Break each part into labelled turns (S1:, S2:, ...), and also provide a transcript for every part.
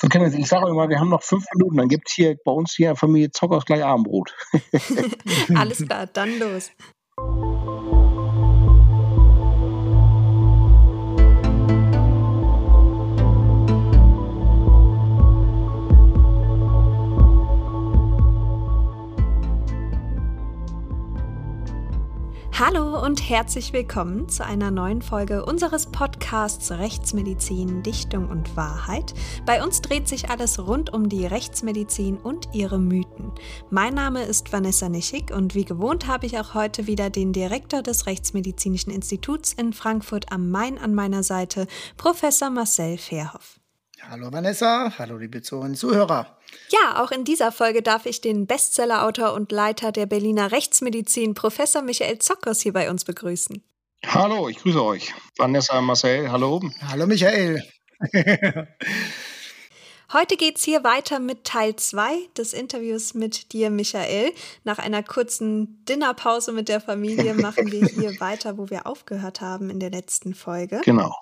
S1: So, Kenneth, ich sage immer, wir haben noch fünf Minuten, dann gibt es hier bei uns hier in der Familie Zockers gleich Abendbrot.
S2: Alles klar, dann los. Hallo und herzlich willkommen zu einer neuen Folge unseres Podcasts Rechtsmedizin, Dichtung und Wahrheit. Bei uns dreht sich alles rund um die Rechtsmedizin und ihre Mythen. Mein Name ist Vanessa Nischig und wie gewohnt habe ich auch heute wieder den Direktor des Rechtsmedizinischen Instituts in Frankfurt am Main an meiner Seite, Professor Marcel Verhoff.
S3: Hallo Vanessa, hallo liebe Zuhörerinnen und Zuhörer.
S2: Ja, auch in dieser Folge darf ich den Bestsellerautor und Leiter der Berliner Rechtsmedizin, Professor Michael Zockers, hier bei uns begrüßen.
S1: Hallo, ich grüße euch. Vanessa, Marcel, hallo.
S3: Hallo Michael.
S2: Heute geht es hier weiter mit Teil 2 des Interviews mit dir, Michael. Nach einer kurzen Dinnerpause mit der Familie machen wir hier weiter, wo wir aufgehört haben in der letzten Folge.
S1: Genau.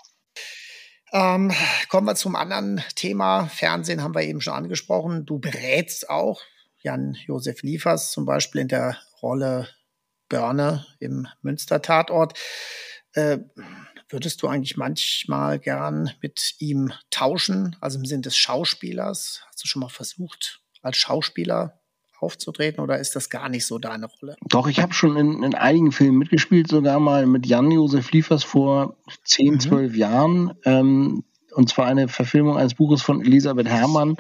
S3: Ähm, kommen wir zum anderen Thema. Fernsehen haben wir eben schon angesprochen. Du berätst auch Jan-Josef Liefers zum Beispiel in der Rolle Börne im Münster-Tatort. Äh, würdest du eigentlich manchmal gern mit ihm tauschen, also im Sinn des Schauspielers? Hast du schon mal versucht, als Schauspieler aufzutreten oder ist das gar nicht so deine Rolle?
S1: Doch, ich habe schon in, in, einigen Filmen mitgespielt, sogar mal mit Jan-Josef Liefers vor 10, mhm. 12 Jahren. Ähm, und zwar eine Verfilmung eines Buches von Elisabeth Herrmann.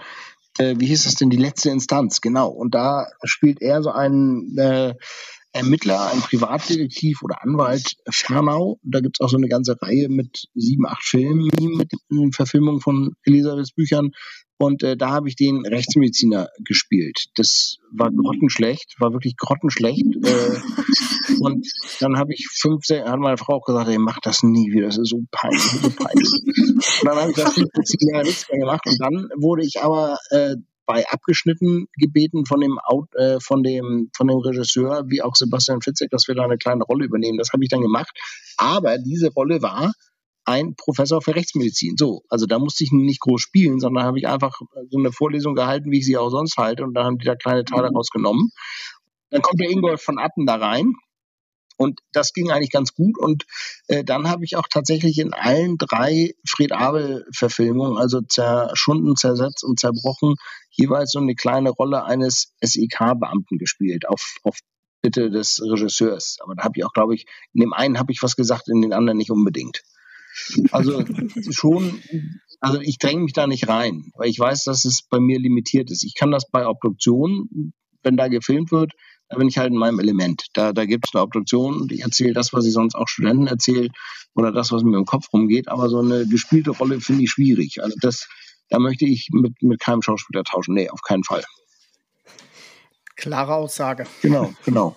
S1: Äh, wie hieß das denn? Die letzte Instanz, genau. Und da spielt er so einen äh, Ermittler, ein Privatdetektiv oder Anwalt Fernau. Da gibt es auch so eine ganze Reihe mit sieben, acht Filmen mit Verfilmungen von Elisabeths Büchern. Und äh, da habe ich den Rechtsmediziner gespielt. Das war grottenschlecht, war wirklich grottenschlecht. äh, und dann habe ich fünf, hat meine Frau auch gesagt, ey, mach das nie wieder, das ist so peinlich, so peinlich. und dann habe ich das 15 Jahre nichts mehr gemacht. Und dann wurde ich aber äh, bei abgeschnitten gebeten von dem, äh, von dem, von dem Regisseur, wie auch Sebastian Fitzek, dass wir da eine kleine Rolle übernehmen. Das habe ich dann gemacht. Aber diese Rolle war ein Professor für Rechtsmedizin. So, also da musste ich nicht groß spielen, sondern habe ich einfach so eine Vorlesung gehalten, wie ich sie auch sonst halte, und dann haben die da kleine Teile rausgenommen. Dann kommt der Ingolf von Atten da rein und das ging eigentlich ganz gut. Und äh, dann habe ich auch tatsächlich in allen drei Fred Abel-Verfilmungen, also zerschunden, zersetzt und zerbrochen, jeweils so eine kleine Rolle eines SEK-Beamten gespielt, auf, auf Bitte des Regisseurs. Aber da habe ich auch, glaube ich, in dem einen habe ich was gesagt, in den anderen nicht unbedingt. Also schon, also ich dränge mich da nicht rein, weil ich weiß, dass es bei mir limitiert ist. Ich kann das bei Obduktionen, wenn da gefilmt wird, da bin ich halt in meinem Element. Da, da gibt es eine Obduktion und ich erzähle das, was ich sonst auch Studenten erzähle oder das, was mir im Kopf rumgeht. Aber so eine gespielte Rolle finde ich schwierig. Also das, da möchte ich mit, mit keinem Schauspieler tauschen. Nee, auf keinen Fall.
S3: Klare Aussage.
S1: Genau, genau.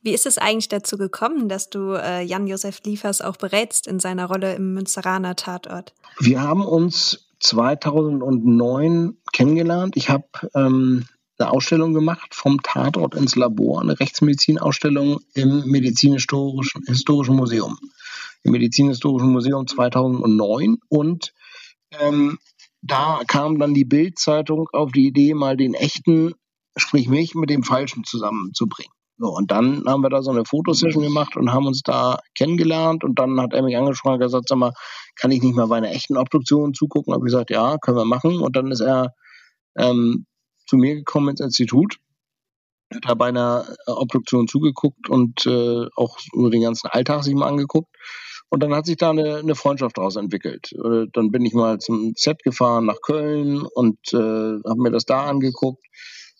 S2: Wie ist es eigentlich dazu gekommen, dass du äh, Jan-Josef Liefers auch berätst in seiner Rolle im Münsteraner Tatort?
S1: Wir haben uns 2009 kennengelernt. Ich habe ähm, eine Ausstellung gemacht, vom Tatort ins Labor, eine Rechtsmedizinausstellung im Medizinhistorischen Historischen Museum. Im Medizinhistorischen Museum 2009 und ähm, da kam dann die Bildzeitung auf die Idee, mal den echten, sprich mich, mit dem Falschen zusammenzubringen. So, und dann haben wir da so eine Fotosession gemacht und haben uns da kennengelernt und dann hat er mich angesprochen und gesagt, sag mal, kann ich nicht mal bei einer echten Obduktion zugucken? Habe ich gesagt, ja, können wir machen. Und dann ist er ähm, zu mir gekommen ins Institut, hat da bei einer Obduktion zugeguckt und äh, auch nur den ganzen Alltag sich mal angeguckt. Und dann hat sich da eine, eine Freundschaft daraus entwickelt. Äh, dann bin ich mal zum Set gefahren nach Köln und äh, habe mir das da angeguckt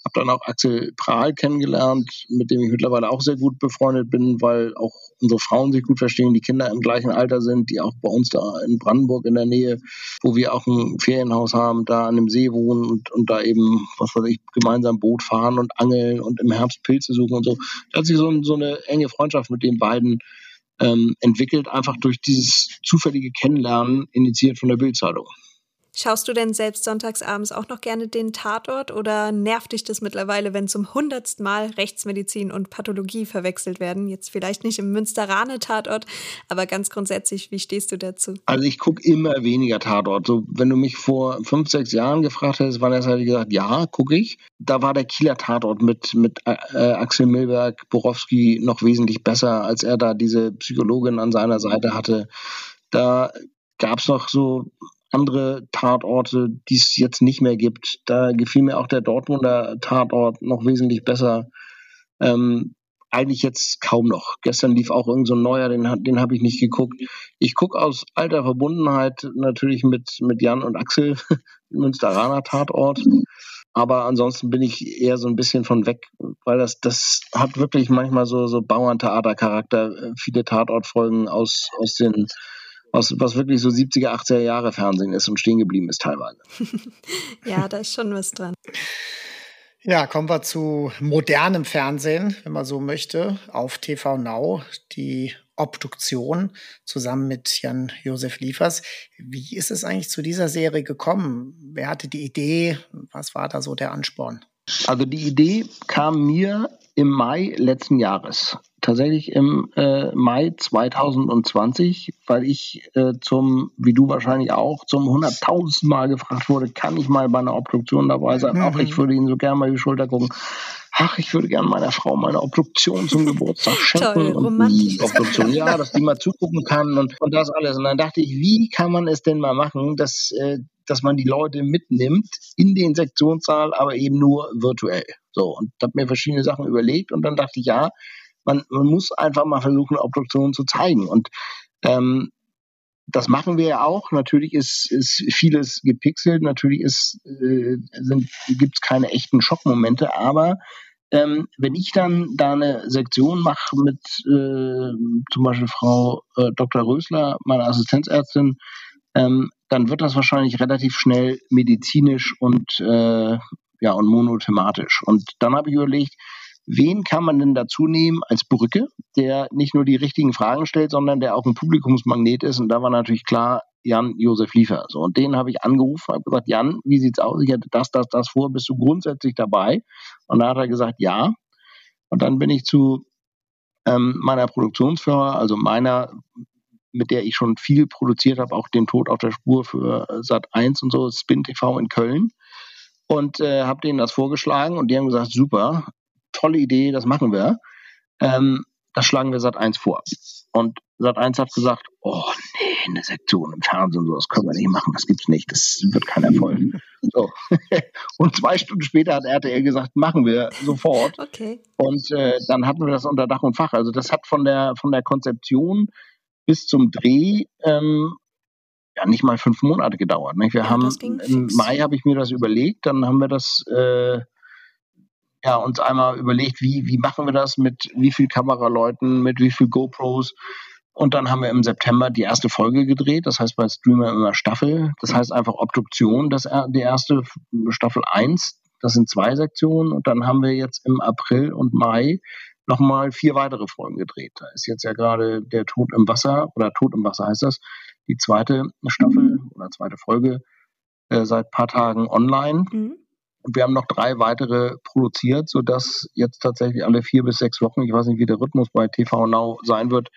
S1: habe dann auch Axel Prahl kennengelernt, mit dem ich mittlerweile auch sehr gut befreundet bin, weil auch unsere Frauen sich gut verstehen, die Kinder im gleichen Alter sind, die auch bei uns da in Brandenburg in der Nähe, wo wir auch ein Ferienhaus haben, da an dem See wohnen und, und da eben, was weiß ich, gemeinsam Boot fahren und angeln und im Herbst Pilze suchen und so. Da hat sich so, so eine enge Freundschaft mit den beiden ähm, entwickelt, einfach durch dieses zufällige Kennenlernen, initiiert von der Bildzeitung.
S2: Schaust du denn selbst sonntagsabends auch noch gerne den Tatort oder nervt dich das mittlerweile, wenn zum hundertsten Mal Rechtsmedizin und Pathologie verwechselt werden? Jetzt vielleicht nicht im Münsteraner Tatort, aber ganz grundsätzlich, wie stehst du dazu?
S1: Also ich gucke immer weniger Tatort. So, wenn du mich vor fünf, sechs Jahren gefragt hättest, wann hätte ich gesagt, ja, gucke ich. Da war der Kieler Tatort mit, mit äh, Axel Milberg, Borowski noch wesentlich besser, als er da diese Psychologin an seiner Seite hatte. Da gab es noch so andere Tatorte, die es jetzt nicht mehr gibt. Da gefiel mir auch der Dortmunder Tatort noch wesentlich besser. Ähm, eigentlich jetzt kaum noch. Gestern lief auch irgend so ein neuer, den, den habe ich nicht geguckt. Ich gucke aus alter Verbundenheit natürlich mit, mit Jan und Axel, Münsteraner Tatort. Aber ansonsten bin ich eher so ein bisschen von weg, weil das, das hat wirklich manchmal so, so Bauerntheatercharakter. Viele Tatortfolgen aus, aus den was, was wirklich so 70er, 80er Jahre Fernsehen ist und stehen geblieben ist teilweise.
S2: ja, da ist schon was dran.
S3: Ja, kommen wir zu modernem Fernsehen, wenn man so möchte, auf TV Now, die Obduktion zusammen mit Jan-Josef Liefers. Wie ist es eigentlich zu dieser Serie gekommen? Wer hatte die Idee? Was war da so der Ansporn?
S1: Also die Idee kam mir im Mai letzten Jahres tatsächlich im äh, Mai 2020, weil ich äh, zum, wie du wahrscheinlich auch, zum hunderttausendsten Mal gefragt wurde, kann ich mal bei einer Obduktion dabei sein? Mhm. Ach, ich würde Ihnen so gerne mal die Schulter gucken. Ach, ich würde gerne meiner Frau meine Obduktion zum Geburtstag schenken. Toll, und die Obduktion, ja, dass die mal zugucken kann und, und das alles. Und dann dachte ich, wie kann man es denn mal machen, dass, äh, dass man die Leute mitnimmt in den Sektionssaal, aber eben nur virtuell. So, und habe mir verschiedene Sachen überlegt und dann dachte ich, ja, man, man muss einfach mal versuchen, Obduktionen zu zeigen. Und ähm, das machen wir ja auch. Natürlich ist, ist vieles gepixelt, natürlich äh, gibt es keine echten Schockmomente, aber ähm, wenn ich dann da eine Sektion mache mit äh, zum Beispiel Frau äh, Dr. Rösler, meiner Assistenzärztin, ähm, dann wird das wahrscheinlich relativ schnell medizinisch und äh, ja und monothematisch. Und dann habe ich überlegt, wen kann man denn dazu nehmen als Brücke, der nicht nur die richtigen Fragen stellt, sondern der auch ein Publikumsmagnet ist. Und da war natürlich klar, Jan Josef Liefer. So, und den habe ich angerufen, habe gesagt, Jan, wie sieht's aus? Ich hätte das, das, das vor, bist du grundsätzlich dabei? Und da hat er gesagt, ja. Und dann bin ich zu ähm, meiner Produktionsfirma, also meiner, mit der ich schon viel produziert habe, auch den Tod auf der Spur für Sat 1 und so, Spin TV in Köln. Und äh, habe denen das vorgeschlagen und die haben gesagt, super, tolle Idee, das machen wir. Ähm, das schlagen wir Sat 1 vor. Und Sat 1 hat gesagt, oh nee, eine Sektion im Fernsehen, so, das können wir nicht machen, das gibt's nicht, das wird kein Erfolg. So. Und zwei Stunden später hat RTL gesagt, machen wir sofort.
S2: Okay.
S1: Und äh, dann hatten wir das unter Dach und Fach. Also das hat von der von der Konzeption bis zum Dreh ähm, ja nicht mal fünf Monate gedauert. Nicht? Wir ja, haben im Mai habe ich mir das überlegt, dann haben wir das äh, ja, uns einmal überlegt, wie, wie machen wir das, mit wie viel Kameraleuten, mit wie viel GoPros. Und dann haben wir im September die erste Folge gedreht. Das heißt bei Streamer immer Staffel. Das heißt einfach Obduktion, das, die erste Staffel 1. Das sind zwei Sektionen. Und dann haben wir jetzt im April und Mai nochmal vier weitere Folgen gedreht. Da ist jetzt ja gerade der Tod im Wasser oder Tod im Wasser heißt das. Die zweite Staffel oder zweite Folge äh, seit paar Tagen online. Mhm. Und wir haben noch drei weitere produziert, sodass jetzt tatsächlich alle vier bis sechs Wochen, ich weiß nicht, wie der Rhythmus bei TV Now sein wird,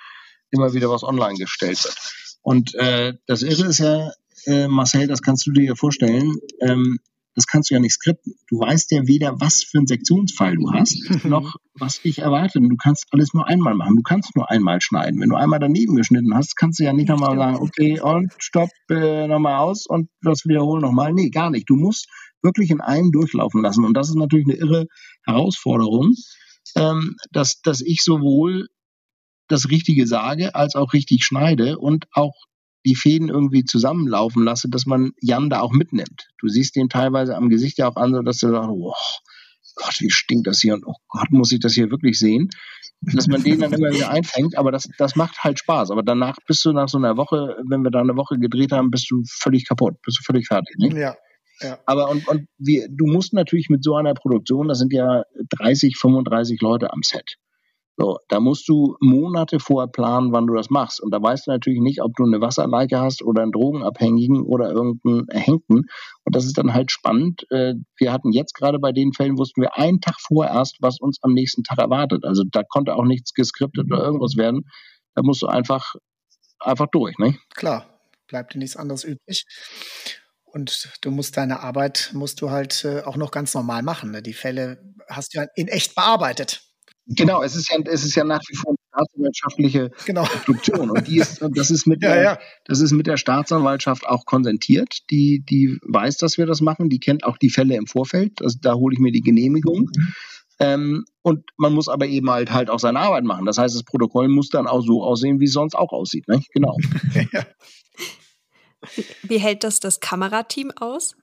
S1: immer wieder was online gestellt wird. Und äh, das Irre ist ja, äh, Marcel, das kannst du dir ja vorstellen, ähm, das kannst du ja nicht skripten. Du weißt ja weder, was für einen Sektionsfall du hast, noch was dich erwartet. Du kannst alles nur einmal machen. Du kannst nur einmal schneiden. Wenn du einmal daneben geschnitten hast, kannst du ja nicht nochmal sagen, okay, und stopp, äh, nochmal aus und das wiederholen nochmal. Nee, gar nicht. Du musst wirklich in einem durchlaufen lassen. Und das ist natürlich eine irre Herausforderung, ähm, dass, dass ich sowohl das Richtige sage, als auch richtig schneide und auch die Fäden irgendwie zusammenlaufen lasse, dass man Jan da auch mitnimmt. Du siehst den teilweise am Gesicht ja auch an, so dass du sagst, oh Gott, wie stinkt das hier und oh Gott, muss ich das hier wirklich sehen? Dass man den dann immer wieder einfängt, aber das, das macht halt Spaß. Aber danach bist du nach so einer Woche, wenn wir da eine Woche gedreht haben, bist du völlig kaputt, bist du völlig fertig. Ne?
S3: Ja, ja.
S1: Aber und, und wir, du musst natürlich mit so einer Produktion, das sind ja 30, 35 Leute am Set. So, da musst du Monate vorher planen, wann du das machst. Und da weißt du natürlich nicht, ob du eine Wasserleiche hast oder einen Drogenabhängigen oder irgendeinen Erhängten. Und das ist dann halt spannend. Äh, wir hatten jetzt gerade bei den Fällen, wussten wir einen Tag vorher erst, was uns am nächsten Tag erwartet. Also da konnte auch nichts geskriptet oder irgendwas werden. Da musst du einfach, einfach durch, ne?
S3: Klar, bleibt dir nichts anderes übrig. Und du musst deine Arbeit, musst du halt äh, auch noch ganz normal machen. Ne? Die Fälle hast du in echt bearbeitet.
S1: Genau, es ist ja, es ist ja nach wie vor eine staatsanwaltschaftliche genau. Obduktion. Und die ist, das ist mit ja, der, ja. das ist mit der Staatsanwaltschaft auch konsentiert. Die, die weiß, dass wir das machen. Die kennt auch die Fälle im Vorfeld. Also da hole ich mir die Genehmigung. Mhm. Ähm, und man muss aber eben halt halt auch seine Arbeit machen. Das heißt, das Protokoll muss dann auch so aussehen, wie es sonst auch aussieht. Ne? Genau. ja.
S2: Wie hält das das Kamerateam aus?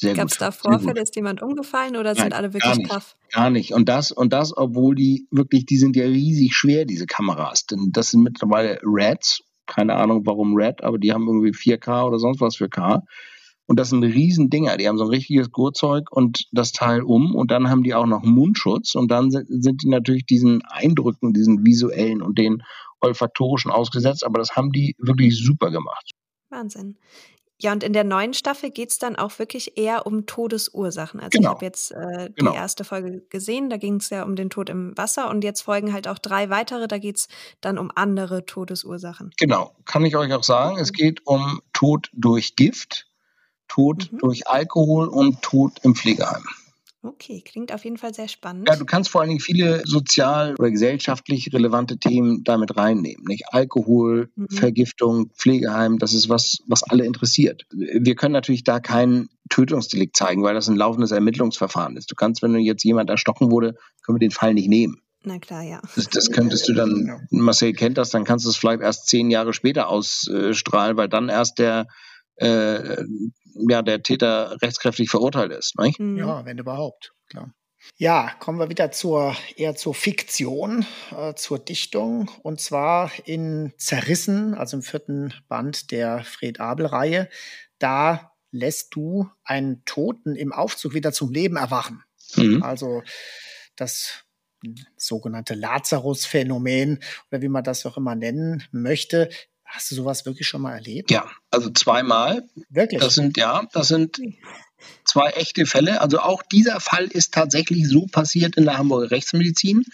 S2: Gab es da Vorfälle? Ist jemand umgefallen oder Nein, sind alle wirklich gar
S1: nicht,
S2: tough?
S1: Gar nicht. Und das, und das, obwohl die wirklich, die sind ja riesig schwer, diese Kameras. Denn das sind mittlerweile Reds. Keine Ahnung warum Red, aber die haben irgendwie 4K oder sonst was für K. Und das sind riesen Dinger. Die haben so ein richtiges Gurtzeug und das Teil um. Und dann haben die auch noch Mundschutz. Und dann sind die natürlich diesen Eindrücken, diesen visuellen und den olfaktorischen ausgesetzt. Aber das haben die wirklich super gemacht.
S2: Wahnsinn. Ja, und in der neuen Staffel geht es dann auch wirklich eher um Todesursachen. Also
S1: genau.
S2: ich habe jetzt äh, genau. die erste Folge gesehen, da ging es ja um den Tod im Wasser und jetzt folgen halt auch drei weitere, da geht es dann um andere Todesursachen.
S1: Genau, kann ich euch auch sagen, es geht um Tod durch Gift, Tod mhm. durch Alkohol und Tod im Pflegeheim.
S2: Okay, klingt auf jeden Fall sehr spannend.
S1: Ja, du kannst vor allen Dingen viele sozial oder gesellschaftlich relevante Themen damit reinnehmen. Nicht? Alkohol, mhm. Vergiftung, Pflegeheim, das ist was, was alle interessiert. Wir können natürlich da kein Tötungsdelikt zeigen, weil das ein laufendes Ermittlungsverfahren ist. Du kannst, wenn du jetzt jemand erstochen wurde, können wir den Fall nicht nehmen.
S2: Na klar, ja.
S1: Das, das könntest du dann, Marcel kennt das, dann kannst du es vielleicht erst zehn Jahre später ausstrahlen, weil dann erst der äh, ja, der Täter rechtskräftig verurteilt ist. Nicht?
S3: Mhm. Ja, wenn überhaupt, klar. Ja, kommen wir wieder zur eher zur Fiktion, äh, zur Dichtung und zwar in Zerrissen, also im vierten Band der Fred Abel-Reihe. Da lässt du einen Toten im Aufzug wieder zum Leben erwachen. Mhm. Also das sogenannte Lazarus-Phänomen oder wie man das auch immer nennen möchte, Hast du sowas wirklich schon mal erlebt?
S1: Ja, also zweimal. Wirklich? Das sind, ja, das sind zwei echte Fälle. Also auch dieser Fall ist tatsächlich so passiert in der Hamburger Rechtsmedizin.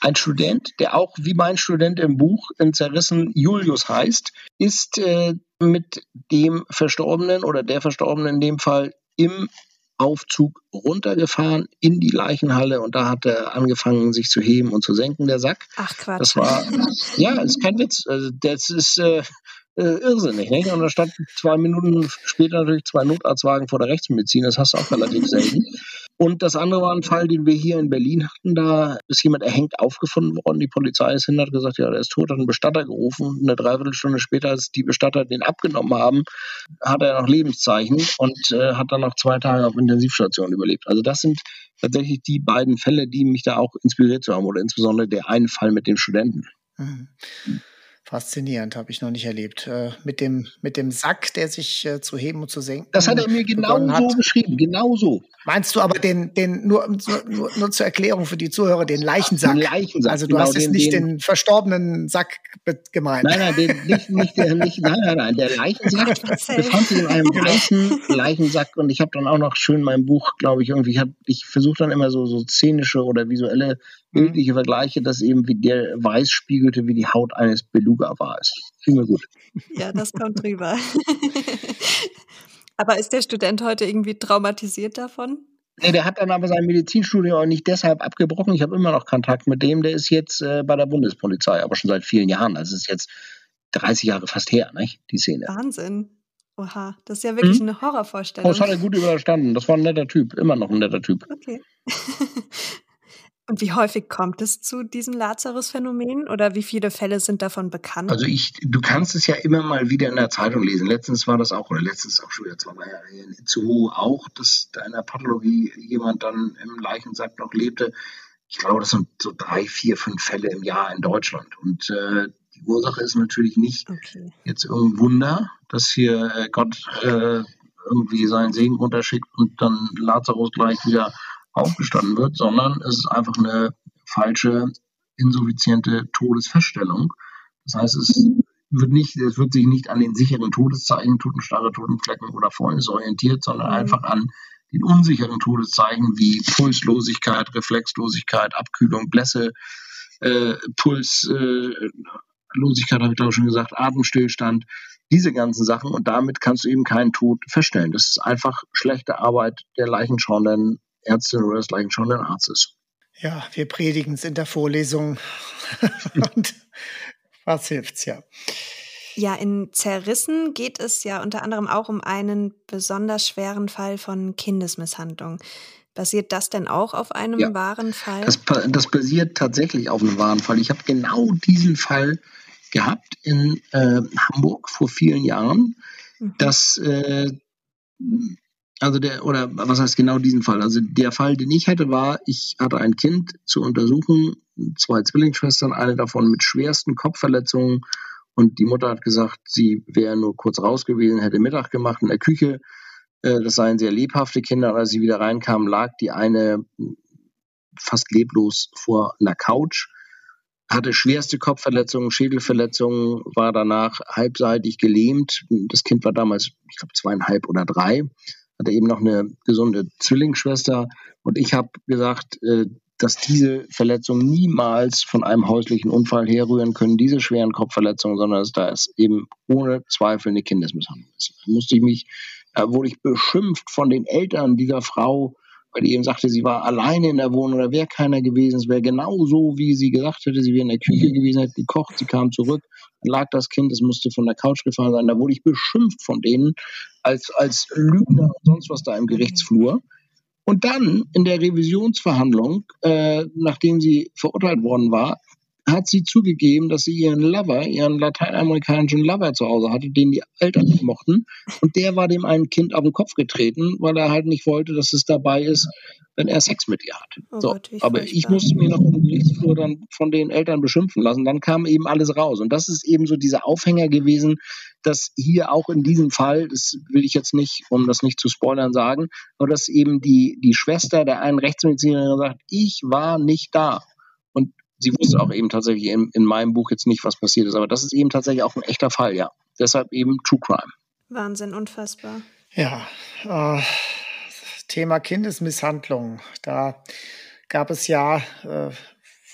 S1: Ein Student, der auch wie mein Student im Buch in Zerrissen Julius heißt, ist äh, mit dem Verstorbenen oder der Verstorbenen in dem Fall im Aufzug runtergefahren in die Leichenhalle und da hat er angefangen, sich zu heben und zu senken, der Sack.
S2: Ach Quatsch.
S1: Das war, ja, ist kein Witz. Also das ist äh, äh, irrsinnig. Nicht? Und da stand zwei Minuten später natürlich zwei Notarztwagen vor der Rechtsmedizin. Das hast du auch relativ selten. Und das andere war ein Fall, den wir hier in Berlin hatten. Da ist jemand erhängt aufgefunden worden. Die Polizei ist hin, hat gesagt, ja, der ist tot, hat einen Bestatter gerufen. Eine Dreiviertelstunde später, als die Bestatter den abgenommen haben, hat er noch Lebenszeichen und äh, hat dann noch zwei Tage auf Intensivstation überlebt. Also das sind tatsächlich die beiden Fälle, die mich da auch inspiriert haben oder insbesondere der eine Fall mit dem Studenten. Mhm.
S3: Faszinierend, habe ich noch nicht erlebt. Äh, mit, dem, mit dem Sack, der sich äh, zu heben und zu senken.
S1: Das hat er mir genau so beschrieben, genau so.
S3: Meinst du aber den, den nur, nur, nur zur Erklärung für die Zuhörer, den Leichensack? Den Leichensack. Also du genau, hast jetzt den, nicht den, den, verstorbenen Sack gemeint.
S1: Nein, nein, den, nicht, nicht, der, nicht, nein, nein, nein, der Leichensack befand sich in einem weißen Leichensack und ich habe dann auch noch schön mein Buch, glaube ich, irgendwie, ich, hab, ich versuche dann immer so, so szenische oder visuelle bildliche Vergleiche, dass eben wie der weiß spiegelte, wie die Haut eines Beluga war. Es fiel mir gut.
S2: Ja, das kommt drüber. aber ist der Student heute irgendwie traumatisiert davon?
S1: Nee, der hat dann aber sein Medizinstudium auch nicht deshalb abgebrochen. Ich habe immer noch Kontakt mit dem. Der ist jetzt äh, bei der Bundespolizei, aber schon seit vielen Jahren. Also es ist jetzt 30 Jahre fast her, nicht? die Szene.
S2: Wahnsinn. Oha, das ist ja wirklich hm? eine Horrorvorstellung.
S1: Oh, das hat er gut überstanden. Das war ein netter Typ, immer noch ein netter Typ.
S2: Okay. Und wie häufig kommt es zu diesem Lazarus-Phänomen oder wie viele Fälle sind davon bekannt?
S1: Also ich, du kannst es ja immer mal wieder in der Zeitung lesen. Letztens war das auch, oder letztens auch schon wieder zwei Jahre in Itzehoe auch, dass da in der Pathologie jemand dann im Leichensack noch lebte. Ich glaube, das sind so drei, vier, fünf Fälle im Jahr in Deutschland. Und äh, die Ursache ist natürlich nicht okay. jetzt irgendein Wunder, dass hier äh, Gott äh, irgendwie seinen Segen runterschickt und dann Lazarus gleich wieder aufgestanden wird, sondern es ist einfach eine falsche insuffiziente Todesfeststellung. Das heißt, es wird nicht, es wird sich nicht an den sicheren Todeszeichen, Totenstarre, Totenflecken oder Fäulnis orientiert, sondern mhm. einfach an den unsicheren Todeszeichen wie Pulslosigkeit, Reflexlosigkeit, Abkühlung, Blässe, äh, Pulslosigkeit, äh, habe ich glaube ich schon gesagt, Atemstillstand, diese ganzen Sachen und damit kannst du eben keinen Tod feststellen. Das ist einfach schlechte Arbeit der leichenschauenden Ärztin oder des leichenschauenden Arztes.
S3: Ja, wir predigen es in der Vorlesung und was hilft's ja.
S2: Ja, in Zerrissen geht es ja unter anderem auch um einen besonders schweren Fall von Kindesmisshandlung. Basiert das denn auch auf einem ja, wahren Fall?
S1: Das, das, basiert tatsächlich auf einem wahren Fall. Ich habe genau diesen Fall gehabt in äh, Hamburg vor vielen Jahren, mhm. dass äh, also der, oder was heißt genau diesen Fall? Also der Fall, den ich hatte, war, ich hatte ein Kind zu untersuchen, zwei Zwillingsschwestern, eine davon mit schwersten Kopfverletzungen und die Mutter hat gesagt, sie wäre nur kurz raus gewesen, hätte Mittag gemacht in der Küche. Äh, das seien sehr lebhafte Kinder. als sie wieder reinkamen, lag die eine fast leblos vor einer Couch, hatte schwerste Kopfverletzungen, Schädelverletzungen, war danach halbseitig gelähmt. Das Kind war damals, ich glaube, zweieinhalb oder drei, hatte eben noch eine gesunde Zwillingsschwester. Und ich habe gesagt, äh, dass diese Verletzungen niemals von einem häuslichen Unfall herrühren können, diese schweren Kopfverletzungen, sondern dass da es eben ohne Zweifel eine Kindesmisshandlung ist. Da musste ich mich, wurde ich beschimpft von den Eltern dieser Frau, weil die eben sagte, sie war alleine in der Wohnung, da wäre keiner gewesen, es wäre genau so, wie sie gesagt hätte, sie wäre in der Küche gewesen, hätte gekocht, sie kam zurück, lag das Kind, es musste von der Couch gefallen sein, da wurde ich beschimpft von denen als, als Lügner und sonst was da im Gerichtsflur. Und dann in der Revisionsverhandlung, äh, nachdem sie verurteilt worden war, hat sie zugegeben, dass sie ihren Lover, ihren lateinamerikanischen Lover zu Hause hatte, den die Eltern nicht mochten. Und der war dem einen Kind auf den Kopf getreten, weil er halt nicht wollte, dass es dabei ist, wenn er Sex mit ihr hat. Oh so, Gott, aber ich musste mir noch im Gerichtsflur dann von den Eltern beschimpfen lassen. Dann kam eben alles raus. Und das ist eben so dieser Aufhänger gewesen, dass hier auch in diesem Fall, das will ich jetzt nicht, um das nicht zu spoilern, sagen, aber dass eben die, die Schwester der einen Rechtsmedizinerin sagt, ich war nicht da. Und sie wusste auch eben tatsächlich in, in meinem Buch jetzt nicht, was passiert ist. Aber das ist eben tatsächlich auch ein echter Fall, ja. Deshalb eben True Crime.
S2: Wahnsinn, unfassbar.
S3: Ja, äh, Thema Kindesmisshandlung. Da gab es ja äh,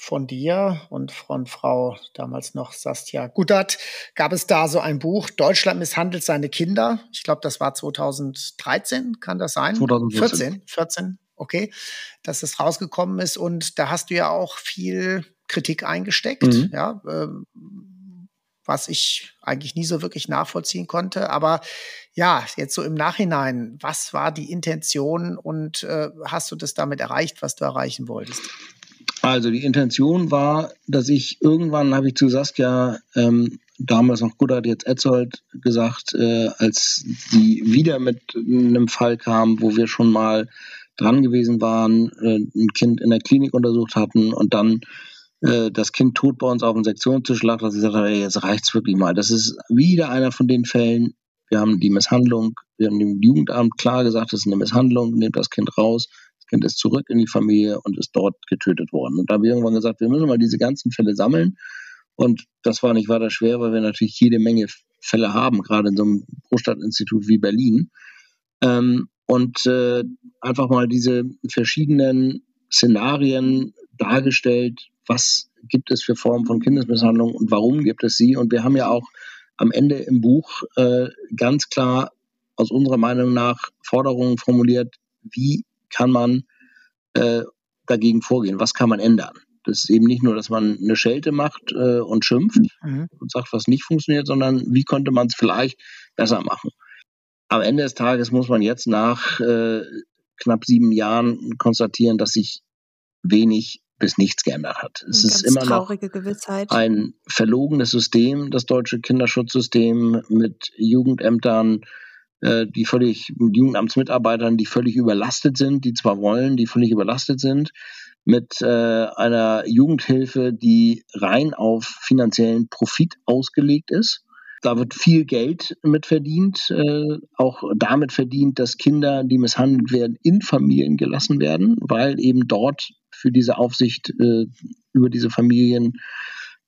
S3: von dir und von Frau damals noch Sastia Guttert gab es da so ein Buch, Deutschland misshandelt seine Kinder. Ich glaube, das war 2013, kann das sein? 2014. 14, 14, okay, dass es rausgekommen ist. Und da hast du ja auch viel Kritik eingesteckt, mhm. ja, ähm, was ich eigentlich nie so wirklich nachvollziehen konnte. Aber ja, jetzt so im Nachhinein, was war die Intention und äh, hast du das damit erreicht, was du erreichen wolltest?
S1: Also die Intention war, dass ich irgendwann habe ich zu Saskia ähm, damals noch Goddard, jetzt Etzold gesagt, äh, als sie wieder mit einem Fall kam, wo wir schon mal dran gewesen waren, äh, ein Kind in der Klinik untersucht hatten und dann äh, das Kind tot bei uns auf dem Sektionstisch dass ich gesagt habe, ey, jetzt reicht's wirklich mal. Das ist wieder einer von den Fällen. Wir haben die Misshandlung, wir haben dem Jugendamt klar gesagt, das ist eine Misshandlung, nehmt das Kind raus, das Kind ist zurück in die Familie und ist dort getötet worden. Und da haben wir irgendwann gesagt, wir müssen mal diese ganzen Fälle sammeln. Und das war nicht weiter schwer, weil wir natürlich jede Menge Fälle haben, gerade in so einem Großstadtinstitut wie Berlin. Ähm, und äh, einfach mal diese verschiedenen Szenarien dargestellt, was gibt es für Formen von Kindesmisshandlung und warum gibt es sie. Und wir haben ja auch am Ende im Buch äh, ganz klar aus unserer Meinung nach Forderungen formuliert, wie kann man äh, dagegen vorgehen, was kann man ändern. Das ist eben nicht nur, dass man eine Schelte macht äh, und schimpft mhm. und sagt, was nicht funktioniert, sondern wie könnte man es vielleicht besser machen. Am Ende des Tages muss man jetzt nach äh, knapp sieben Jahren konstatieren, dass sich wenig bis nichts geändert hat. Es ist immer noch
S2: Gewissheit.
S1: ein verlogenes System, das deutsche Kinderschutzsystem mit Jugendämtern, äh, die völlig, mit Jugendamtsmitarbeitern, die völlig überlastet sind, die zwar wollen, die völlig überlastet sind, mit äh, einer Jugendhilfe, die rein auf finanziellen Profit ausgelegt ist Da wird viel Geld mit verdient, äh, auch damit verdient, dass Kinder, die misshandelt werden, in Familien gelassen werden, weil eben dort für diese Aufsicht äh, über diese Familien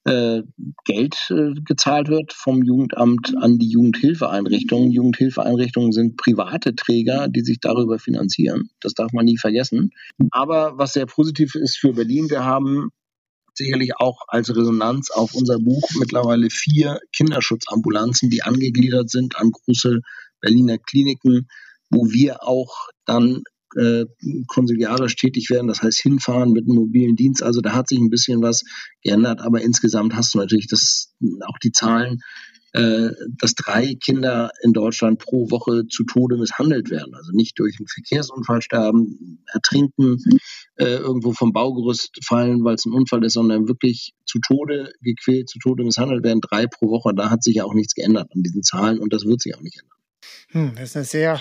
S1: äh, Geld äh, gezahlt wird vom Jugendamt an die Jugendhilfeeinrichtungen. Jugendhilfeeinrichtungen sind private Träger, die sich darüber finanzieren. Das darf man nie vergessen. Aber was sehr positiv ist für Berlin, wir haben sicherlich auch als Resonanz auf unser Buch mittlerweile vier Kinderschutzambulanzen, die angegliedert sind an große Berliner Kliniken, wo wir auch dann äh, konsiliarisch tätig werden, das heißt hinfahren mit einem mobilen Dienst. Also da hat sich ein bisschen was geändert, aber insgesamt hast du natürlich das, auch die Zahlen äh, dass drei Kinder in Deutschland pro Woche zu Tode misshandelt werden. Also nicht durch einen Verkehrsunfall sterben, ertrinken, äh, irgendwo vom Baugerüst fallen, weil es ein Unfall ist, sondern wirklich zu Tode gequält, zu Tode misshandelt werden, drei pro Woche. Da hat sich ja auch nichts geändert an diesen Zahlen und das wird sich auch nicht ändern.
S3: Hm, das ist eine sehr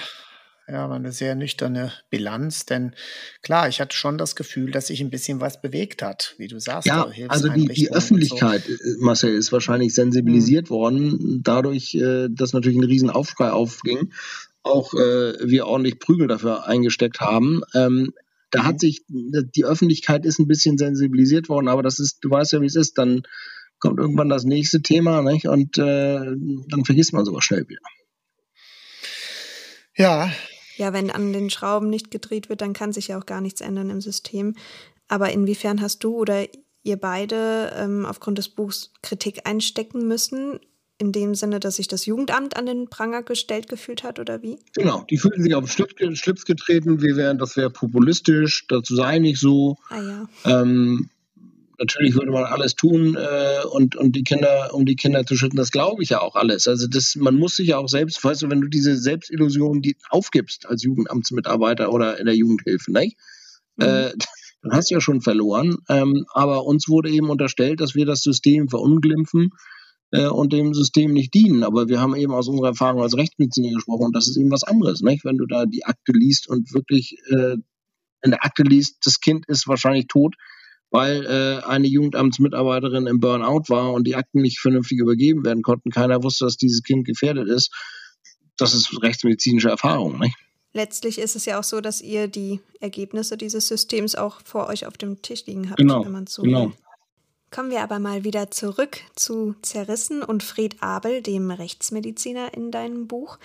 S3: ja, war eine sehr nüchterne Bilanz, denn klar, ich hatte schon das Gefühl, dass sich ein bisschen was bewegt hat, wie du sagst.
S1: Ja, also die, die Öffentlichkeit, so. Äh, Marcel, ist wahrscheinlich sensibilisiert mhm. worden, dadurch, äh, dass natürlich ein Riesenaufschrei aufging, auch äh, wir ordentlich Prügel dafür eingesteckt haben. Ähm, da hat mhm. sich, die Öffentlichkeit ist ein bisschen sensibilisiert worden, aber das ist, du weißt ja, wie es ist, dann kommt irgendwann das nächste Thema, nicht? Und äh, dann vergisst man sowas schnell wieder.
S2: Ja, ja, wenn an den Schrauben nicht gedreht wird, dann kann sich ja auch gar nichts ändern im System. Aber inwiefern hast du oder ihr beide ähm, aufgrund des Buchs Kritik einstecken müssen? In dem Sinne, dass sich das Jugendamt an den Pranger gestellt gefühlt hat oder wie?
S1: Genau, die fühlten sich auf den Schlips getreten, wir wären, das wäre populistisch, dazu sei nicht so. Ah, ja. ähm, natürlich würde man alles tun äh, und, und die Kinder, um die Kinder zu schützen, das glaube ich ja auch alles. Also das, man muss sich ja auch selbst, weißt du, wenn du diese Selbstillusion die aufgibst als Jugendamtsmitarbeiter oder in der Jugendhilfe, nicht? Mhm. Äh, dann hast du ja schon verloren. Ähm, aber uns wurde eben unterstellt, dass wir das System verunglimpfen äh, und dem System nicht dienen. Aber wir haben eben aus unserer Erfahrung als Rechtsmediziner gesprochen und das ist eben was anderes, nicht? Wenn du da die Akte liest und wirklich äh, in der Akte liest, das Kind ist wahrscheinlich tot, weil äh, eine Jugendamtsmitarbeiterin im Burnout war und die Akten nicht vernünftig übergeben werden konnten. Keiner wusste, dass dieses Kind gefährdet ist. Das ist rechtsmedizinische Erfahrung. Nicht?
S2: Letztlich ist es ja auch so, dass ihr die Ergebnisse dieses Systems auch vor euch auf dem Tisch liegen habt,
S1: genau,
S2: wenn man so
S1: genau.
S2: Kommen wir aber mal wieder zurück zu Zerrissen und Fred Abel, dem Rechtsmediziner in deinem Buch.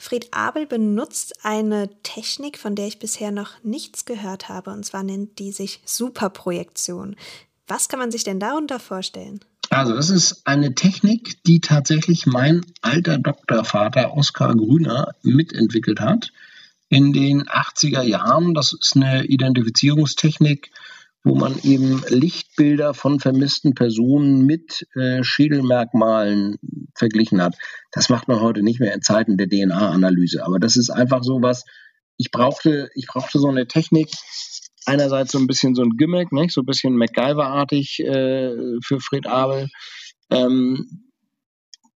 S2: Fred Abel benutzt eine Technik, von der ich bisher noch nichts gehört habe, und zwar nennt die sich Superprojektion. Was kann man sich denn darunter vorstellen?
S1: Also, das ist eine Technik, die tatsächlich mein alter Doktorvater Oskar Grüner mitentwickelt hat in den 80er Jahren. Das ist eine Identifizierungstechnik, wo man eben Lichtbilder von vermissten Personen mit äh, Schädelmerkmalen verglichen hat. Das macht man heute nicht mehr in Zeiten der DNA-Analyse. Aber das ist einfach so was, ich brauchte, ich brauchte so eine Technik, einerseits so ein bisschen so ein Gimmick, nicht? so ein bisschen MacGyver-artig äh, für Fred Abel, ähm,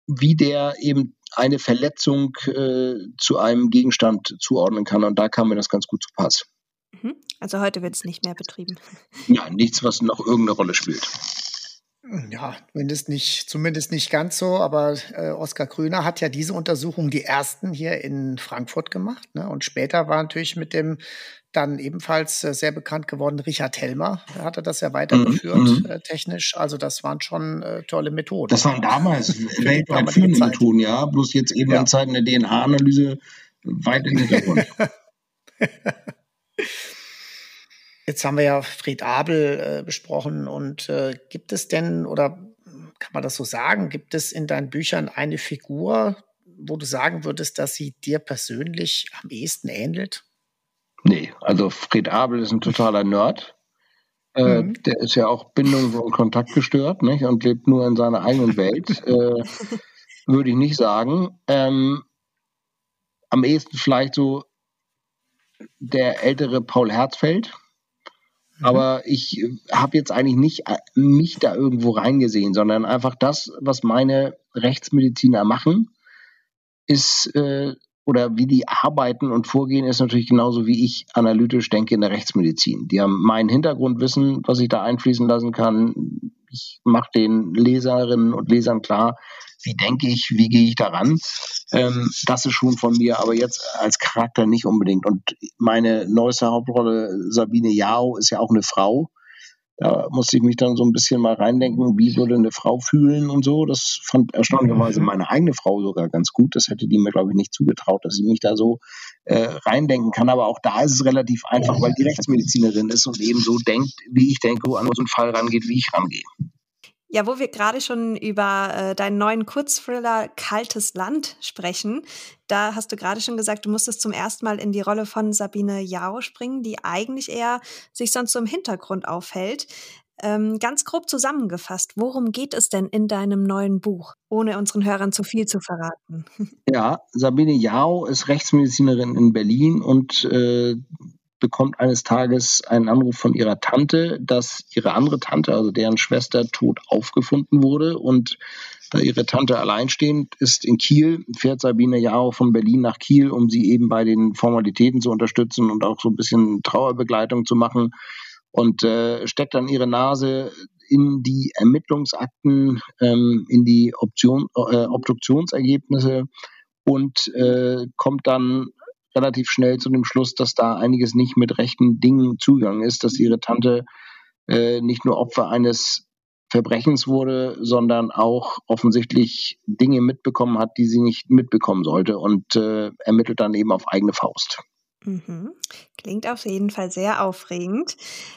S1: wie der eben eine Verletzung äh, zu einem Gegenstand zuordnen kann. Und da kam mir das ganz gut zu Pass.
S2: Mhm. Also heute wird es nicht mehr betrieben.
S1: Ja, nichts, was noch irgendeine Rolle spielt.
S3: Ja, zumindest nicht, zumindest nicht ganz so, aber äh, Oskar Grüner hat ja diese Untersuchung die ersten hier in Frankfurt gemacht. Ne? Und später war natürlich mit dem dann ebenfalls äh, sehr bekannt geworden Richard Helmer, er hatte das ja weitergeführt mhm. äh, technisch. Also das waren schon äh, tolle Methoden.
S1: Das waren damals weltweit führende Methoden, ja. Bloß jetzt eben ja. in Zeiten der DNA-Analyse weit in den Hintergrund.
S3: Jetzt haben wir ja Fred Abel äh, besprochen und äh, gibt es denn oder kann man das so sagen, gibt es in deinen Büchern eine Figur, wo du sagen würdest, dass sie dir persönlich am ehesten ähnelt?
S1: Nee, also Fred Abel ist ein totaler Nerd. Äh, mhm. Der ist ja auch bindungs- und kontaktgestört nicht? und lebt nur in seiner eigenen Welt. äh, würde ich nicht sagen. Ähm, am ehesten vielleicht so der ältere Paul Herzfeld. Aber ich habe jetzt eigentlich nicht äh, mich da irgendwo reingesehen, sondern einfach das, was meine Rechtsmediziner machen, ist äh, oder wie die arbeiten und vorgehen, ist natürlich genauso wie ich analytisch denke in der Rechtsmedizin. Die haben mein Hintergrundwissen, was ich da einfließen lassen kann. Ich mache den Leserinnen und Lesern klar, wie denke ich, wie gehe ich daran. Ähm, das ist schon von mir, aber jetzt als Charakter nicht unbedingt. Und meine neueste Hauptrolle, Sabine Jao, ist ja auch eine Frau. Da musste ich mich dann so ein bisschen mal reindenken, wie würde eine Frau fühlen und so. Das fand erstaunlicherweise mhm. meine eigene Frau sogar ganz gut. Das hätte die mir, glaube ich, nicht zugetraut, dass sie mich da so äh, reindenken kann. Aber auch da ist es relativ einfach, weil die Rechtsmedizinerin ist und eben so denkt, wie ich denke, an so einen Fall rangeht, wie ich rangehe.
S2: Ja, wo wir gerade schon über äh, deinen neuen Kurzthriller Kaltes Land sprechen, da hast du gerade schon gesagt, du musstest zum ersten Mal in die Rolle von Sabine Jao springen, die eigentlich eher sich sonst so im Hintergrund aufhält. Ähm, ganz grob zusammengefasst, worum geht es denn in deinem neuen Buch, ohne unseren Hörern zu viel zu verraten?
S1: Ja, Sabine Jao ist Rechtsmedizinerin in Berlin und äh, bekommt eines Tages einen Anruf von ihrer Tante, dass ihre andere Tante, also deren Schwester, tot aufgefunden wurde. Und da ihre Tante alleinstehend ist in Kiel, fährt Sabine Jaro von Berlin nach Kiel, um sie eben bei den Formalitäten zu unterstützen und auch so ein bisschen Trauerbegleitung zu machen. Und äh, steckt dann ihre Nase in die Ermittlungsakten, ähm, in die Option, äh, Obduktionsergebnisse und äh, kommt dann relativ schnell zu dem Schluss, dass da einiges nicht mit rechten Dingen zugegangen ist, dass ihre Tante äh, nicht nur Opfer eines Verbrechens wurde, sondern auch offensichtlich Dinge mitbekommen hat, die sie nicht mitbekommen sollte und äh, ermittelt dann eben auf eigene Faust.
S2: Mhm. Klingt auf jeden Fall sehr aufregend.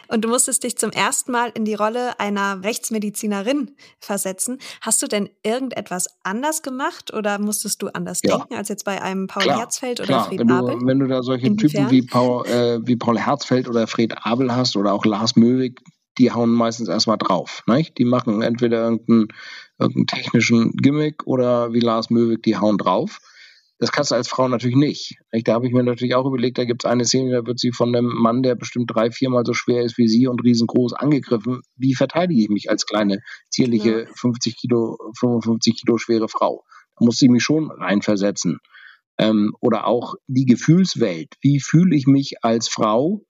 S2: Und du musstest dich zum ersten Mal in die Rolle einer Rechtsmedizinerin versetzen. Hast du denn irgendetwas anders gemacht oder musstest du anders ja. denken als jetzt bei einem Paul klar, Herzfeld oder klar. Fred
S1: wenn du,
S2: Abel?
S1: Wenn du da solche Inwiefern? Typen wie Paul, äh, wie Paul Herzfeld oder Fred Abel hast oder auch Lars Möwig, die hauen meistens erstmal drauf. Nicht? Die machen entweder irgendeinen, irgendeinen technischen Gimmick oder wie Lars Möwig, die hauen drauf. Das kannst du als Frau natürlich nicht. Da habe ich mir natürlich auch überlegt, da gibt es eine Szene, da wird sie von einem Mann, der bestimmt drei, viermal so schwer ist wie sie und riesengroß angegriffen. Wie verteidige ich mich als kleine, zierliche ja. 50 Kilo, 55 Kilo schwere Frau? Da muss sie mich schon reinversetzen. Ähm, oder auch die Gefühlswelt. Wie fühle ich mich als Frau,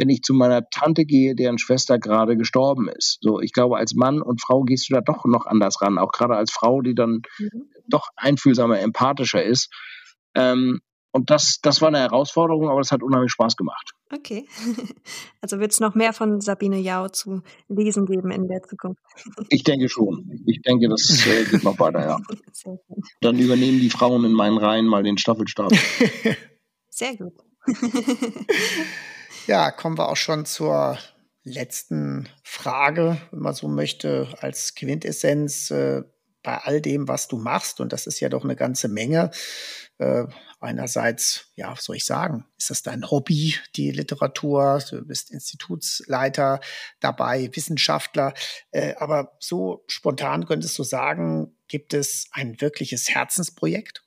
S1: wenn ich zu meiner Tante gehe, deren Schwester gerade gestorben ist. So, ich glaube, als Mann und Frau gehst du da doch noch anders ran, auch gerade als Frau, die dann mhm. doch einfühlsamer, empathischer ist. Ähm, und das, das war eine Herausforderung, aber es hat unheimlich Spaß gemacht.
S2: Okay. Also wird es noch mehr von Sabine Jau zu lesen geben in der Zukunft?
S1: Ich denke schon. Ich denke, das äh, geht noch weiter, ja. Dann übernehmen die Frauen in meinen Reihen mal den Staffelstab.
S2: Sehr gut.
S3: Ja, kommen wir auch schon zur letzten Frage, wenn man so möchte, als Quintessenz äh, bei all dem, was du machst. Und das ist ja doch eine ganze Menge. Äh, einerseits, ja, was soll ich sagen, ist das dein Hobby, die Literatur? Du bist Institutsleiter dabei, Wissenschaftler. Äh, aber so spontan könntest du sagen, gibt es ein wirkliches Herzensprojekt?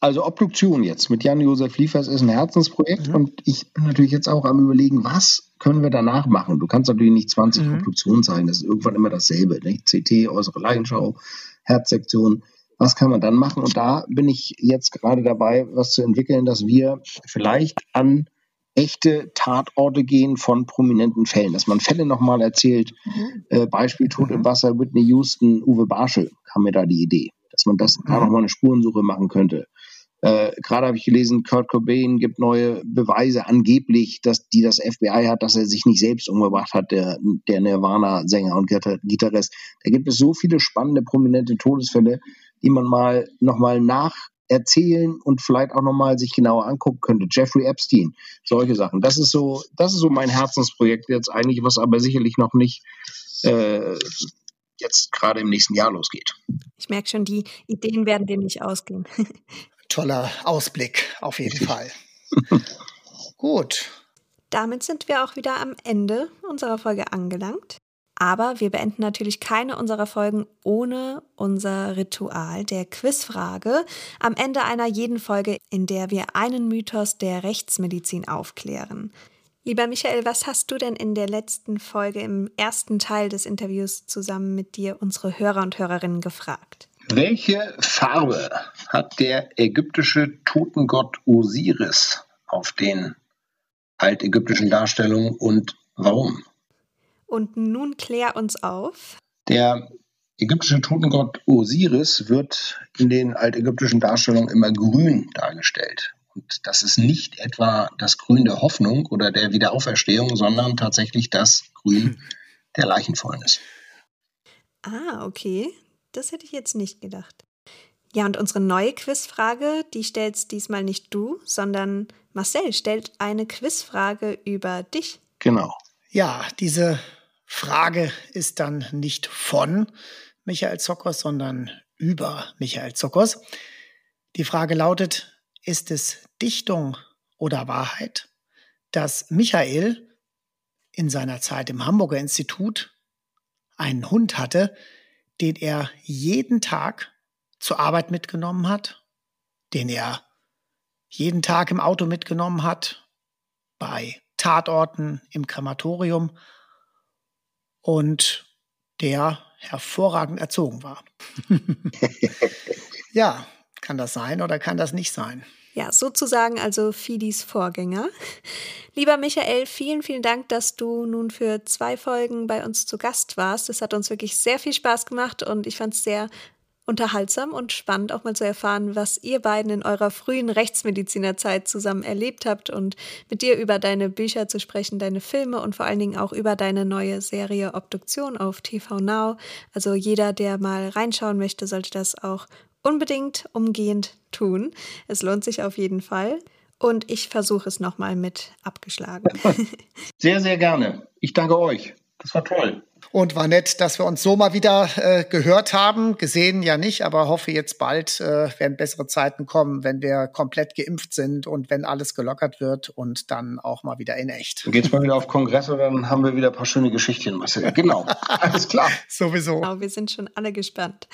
S1: Also Obduktion jetzt mit Jan-Josef Liefers ist ein Herzensprojekt mhm. und ich bin natürlich jetzt auch am überlegen, was können wir danach machen? Du kannst natürlich nicht 20 mhm. Obduktionen sein, das ist irgendwann immer dasselbe. Nicht? CT, äußere Leichenschau, Herzsektion. Was kann man dann machen? Und da bin ich jetzt gerade dabei, was zu entwickeln, dass wir vielleicht an echte Tatorte gehen von prominenten Fällen, dass man Fälle nochmal erzählt. Mhm. Äh, Beispiel Tod im mhm. Wasser, Whitney Houston, Uwe Barschel, kam mir da die Idee, dass man das da nochmal eine Spurensuche machen könnte. Äh, Gerade habe ich gelesen, Kurt Cobain gibt neue Beweise angeblich, dass die das FBI hat, dass er sich nicht selbst umgebracht hat, der, der Nirvana-Sänger und Gitarrist. Da gibt es so viele spannende, prominente Todesfälle, die man mal nochmal nacherzählen und vielleicht auch nochmal sich genauer angucken könnte. Jeffrey Epstein, solche Sachen. Das ist so, das ist so mein Herzensprojekt jetzt eigentlich, was aber sicherlich noch nicht äh, jetzt gerade im nächsten Jahr losgeht.
S2: Ich merke schon, die Ideen werden dem nicht ausgehen.
S3: toller Ausblick auf jeden Fall. Gut.
S2: Damit sind wir auch wieder am Ende unserer Folge angelangt. Aber wir beenden natürlich keine unserer Folgen ohne unser Ritual der Quizfrage am Ende einer jeden Folge, in der wir einen Mythos der Rechtsmedizin aufklären. Lieber Michael, was hast du denn in der letzten Folge im ersten Teil des Interviews zusammen mit dir unsere Hörer und Hörerinnen gefragt?
S1: Welche Farbe hat der ägyptische Totengott Osiris auf den altägyptischen Darstellungen und warum?
S2: Und nun klär uns auf.
S1: Der ägyptische Totengott Osiris wird in den altägyptischen Darstellungen immer grün dargestellt. Und das ist nicht etwa das Grün der Hoffnung oder der Wiederauferstehung, sondern tatsächlich das Grün der Leichenfäulnis.
S2: Ah, okay. Das hätte ich jetzt nicht gedacht. Ja, und unsere neue Quizfrage, die stellst diesmal nicht du, sondern Marcel stellt eine Quizfrage über dich.
S1: Genau.
S3: Ja, diese Frage ist dann nicht von Michael Zokos, sondern über Michael Zokos. Die Frage lautet, ist es Dichtung oder Wahrheit, dass Michael in seiner Zeit im Hamburger Institut einen Hund hatte, den er jeden Tag zur Arbeit mitgenommen hat, den er jeden Tag im Auto mitgenommen hat, bei Tatorten im Krematorium und der hervorragend erzogen war. ja, kann das sein oder kann das nicht sein?
S2: Ja, sozusagen also Fidis Vorgänger. Lieber Michael, vielen, vielen Dank, dass du nun für zwei Folgen bei uns zu Gast warst. Es hat uns wirklich sehr viel Spaß gemacht und ich fand es sehr unterhaltsam und spannend, auch mal zu erfahren, was ihr beiden in eurer frühen Rechtsmedizinerzeit zusammen erlebt habt und mit dir über deine Bücher zu sprechen, deine Filme und vor allen Dingen auch über deine neue Serie Obduktion auf TV Now. Also jeder, der mal reinschauen möchte, sollte das auch unbedingt umgehend tun. Es lohnt sich auf jeden Fall. Und ich versuche es nochmal mit abgeschlagen.
S1: Sehr, sehr gerne. Ich danke euch. Das war toll.
S3: Und war nett, dass wir uns so mal wieder äh, gehört haben. Gesehen ja nicht, aber hoffe jetzt bald äh, werden bessere Zeiten kommen, wenn wir komplett geimpft sind und wenn alles gelockert wird und dann auch mal wieder in echt.
S1: Dann geht's mal wieder auf Kongress und dann haben wir wieder ein paar schöne Geschichtchen, Marcel. Genau. Alles klar.
S3: Sowieso.
S2: Genau, wir sind schon alle gespannt.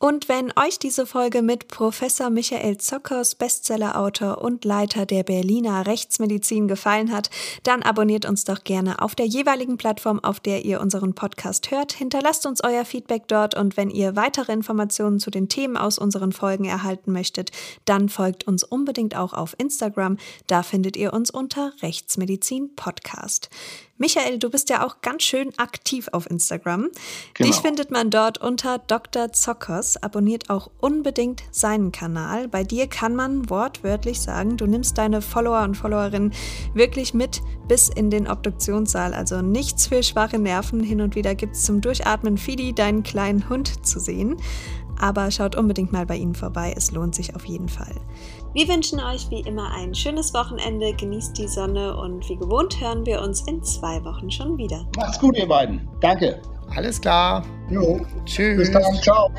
S2: Und wenn euch diese Folge mit Professor Michael Zockers, Bestsellerautor und Leiter der Berliner Rechtsmedizin gefallen hat, dann abonniert uns doch gerne auf der jeweiligen Plattform, auf der ihr unseren Podcast hört. Hinterlasst uns euer Feedback dort und wenn ihr weitere Informationen zu den Themen aus unseren Folgen erhalten möchtet, dann folgt uns unbedingt auch auf Instagram. Da findet ihr uns unter Rechtsmedizin Podcast. Michael, du bist ja auch ganz schön aktiv auf Instagram. Genau. Dich findet man dort unter Dr. Zockers. Abonniert auch unbedingt seinen Kanal. Bei dir kann man wortwörtlich sagen, du nimmst deine Follower und Followerinnen wirklich mit bis in den Obduktionssaal. Also nichts für schwache Nerven. Hin und wieder gibt es zum Durchatmen Fidi, deinen kleinen Hund, zu sehen. Aber schaut unbedingt mal bei ihnen vorbei. Es lohnt sich auf jeden Fall. Wir wünschen euch wie immer ein schönes Wochenende, genießt die Sonne und wie gewohnt hören wir uns in zwei Wochen schon wieder.
S1: Macht's gut, ihr beiden. Danke.
S3: Alles klar.
S1: Jo. Tschüss. Bis dann. Ciao.